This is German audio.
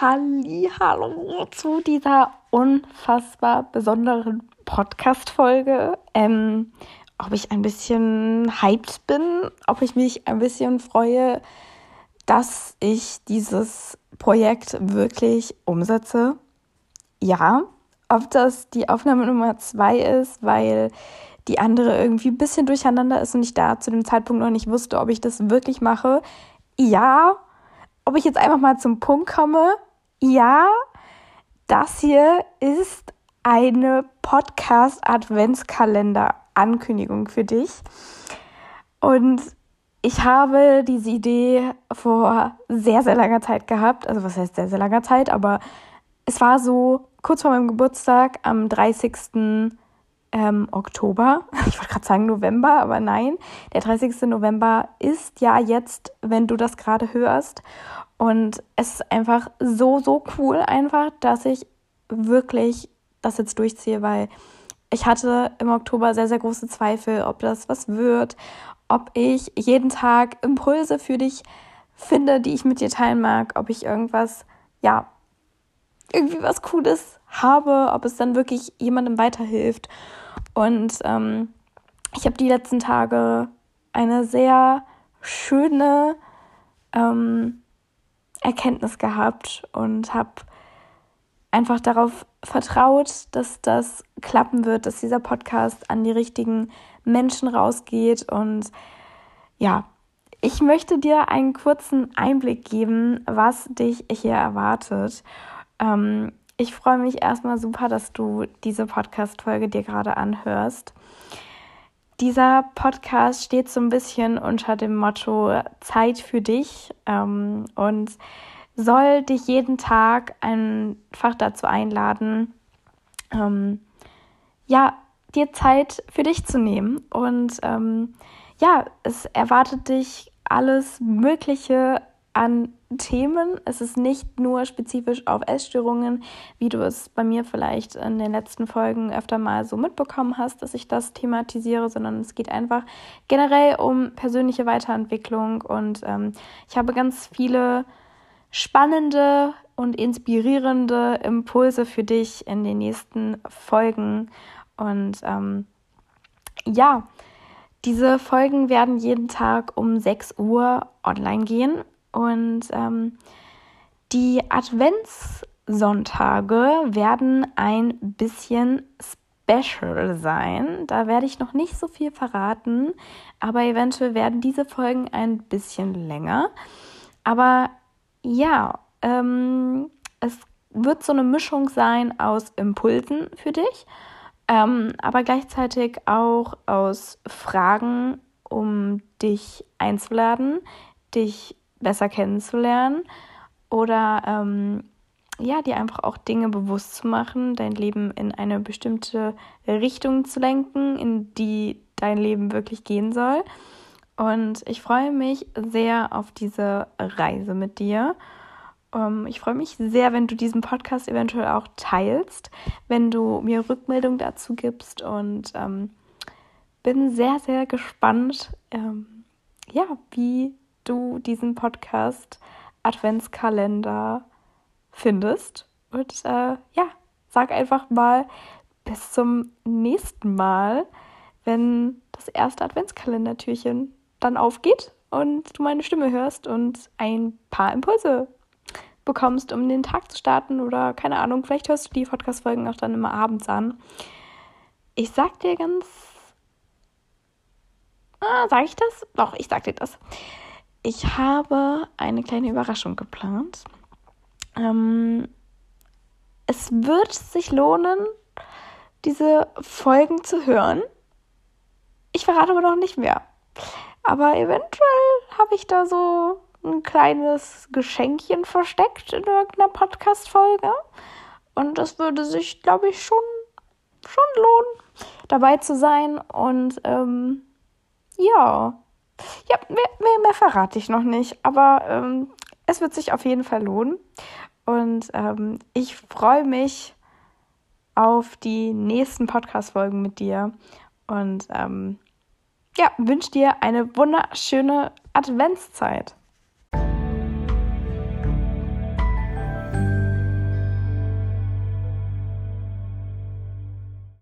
Hallo zu dieser unfassbar besonderen Podcast-Folge. Ähm, ob ich ein bisschen hyped bin, ob ich mich ein bisschen freue, dass ich dieses Projekt wirklich umsetze. Ja, ob das die Aufnahme Nummer zwei ist, weil die andere irgendwie ein bisschen durcheinander ist und ich da zu dem Zeitpunkt noch nicht wusste, ob ich das wirklich mache. Ja, ob ich jetzt einfach mal zum Punkt komme. Ja, das hier ist eine Podcast-Adventskalender-Ankündigung für dich. Und ich habe diese Idee vor sehr, sehr langer Zeit gehabt. Also was heißt sehr, sehr langer Zeit, aber es war so kurz vor meinem Geburtstag am 30. Ähm, Oktober. Ich wollte gerade sagen November, aber nein. Der 30. November ist ja jetzt, wenn du das gerade hörst. Und es ist einfach so, so cool einfach, dass ich wirklich das jetzt durchziehe, weil ich hatte im Oktober sehr, sehr große Zweifel, ob das was wird, ob ich jeden Tag Impulse für dich finde, die ich mit dir teilen mag, ob ich irgendwas, ja, irgendwie was Cooles habe, ob es dann wirklich jemandem weiterhilft. Und ähm, ich habe die letzten Tage eine sehr schöne ähm, Erkenntnis gehabt und habe einfach darauf vertraut, dass das klappen wird, dass dieser Podcast an die richtigen Menschen rausgeht. Und ja, ich möchte dir einen kurzen Einblick geben, was dich hier erwartet. Ähm, ich freue mich erstmal super, dass du diese Podcast-Folge dir gerade anhörst. Dieser Podcast steht so ein bisschen unter dem Motto Zeit für dich ähm, und soll dich jeden Tag einfach dazu einladen, ähm, ja, dir Zeit für dich zu nehmen. Und ähm, ja, es erwartet dich alles Mögliche an Themen. Es ist nicht nur spezifisch auf Essstörungen, wie du es bei mir vielleicht in den letzten Folgen öfter mal so mitbekommen hast, dass ich das thematisiere, sondern es geht einfach generell um persönliche Weiterentwicklung. Und ähm, ich habe ganz viele spannende und inspirierende Impulse für dich in den nächsten Folgen. Und ähm, ja, diese Folgen werden jeden Tag um 6 Uhr online gehen und ähm, die Adventssonntage werden ein bisschen special sein. Da werde ich noch nicht so viel verraten, aber eventuell werden diese Folgen ein bisschen länger. Aber ja, ähm, es wird so eine Mischung sein aus Impulsen für dich, ähm, aber gleichzeitig auch aus Fragen, um dich einzuladen, dich besser kennenzulernen oder ähm, ja, dir einfach auch Dinge bewusst zu machen, dein Leben in eine bestimmte Richtung zu lenken, in die dein Leben wirklich gehen soll. Und ich freue mich sehr auf diese Reise mit dir. Ähm, ich freue mich sehr, wenn du diesen Podcast eventuell auch teilst, wenn du mir Rückmeldung dazu gibst und ähm, bin sehr, sehr gespannt, ähm, ja, wie du diesen Podcast Adventskalender findest. Und äh, ja, sag einfach mal bis zum nächsten Mal, wenn das erste Adventskalendertürchen dann aufgeht und du meine Stimme hörst und ein paar Impulse bekommst, um den Tag zu starten oder keine Ahnung, vielleicht hörst du die Podcast-Folgen auch dann immer abends an. Ich sag dir ganz. Ah, sag ich das? Doch, ich sag dir das. Ich habe eine kleine Überraschung geplant. Ähm, es wird sich lohnen, diese Folgen zu hören. Ich verrate aber noch nicht mehr. Aber eventuell habe ich da so ein kleines Geschenkchen versteckt in irgendeiner Podcast-Folge. Und das würde sich, glaube ich, schon, schon lohnen, dabei zu sein. Und ähm, ja, ja, mehr, mehr, mehr verrate ich noch nicht, aber ähm, es wird sich auf jeden Fall lohnen. Und ähm, ich freue mich auf die nächsten Podcast-Folgen mit dir. Und ähm, ja, wünsche dir eine wunderschöne Adventszeit.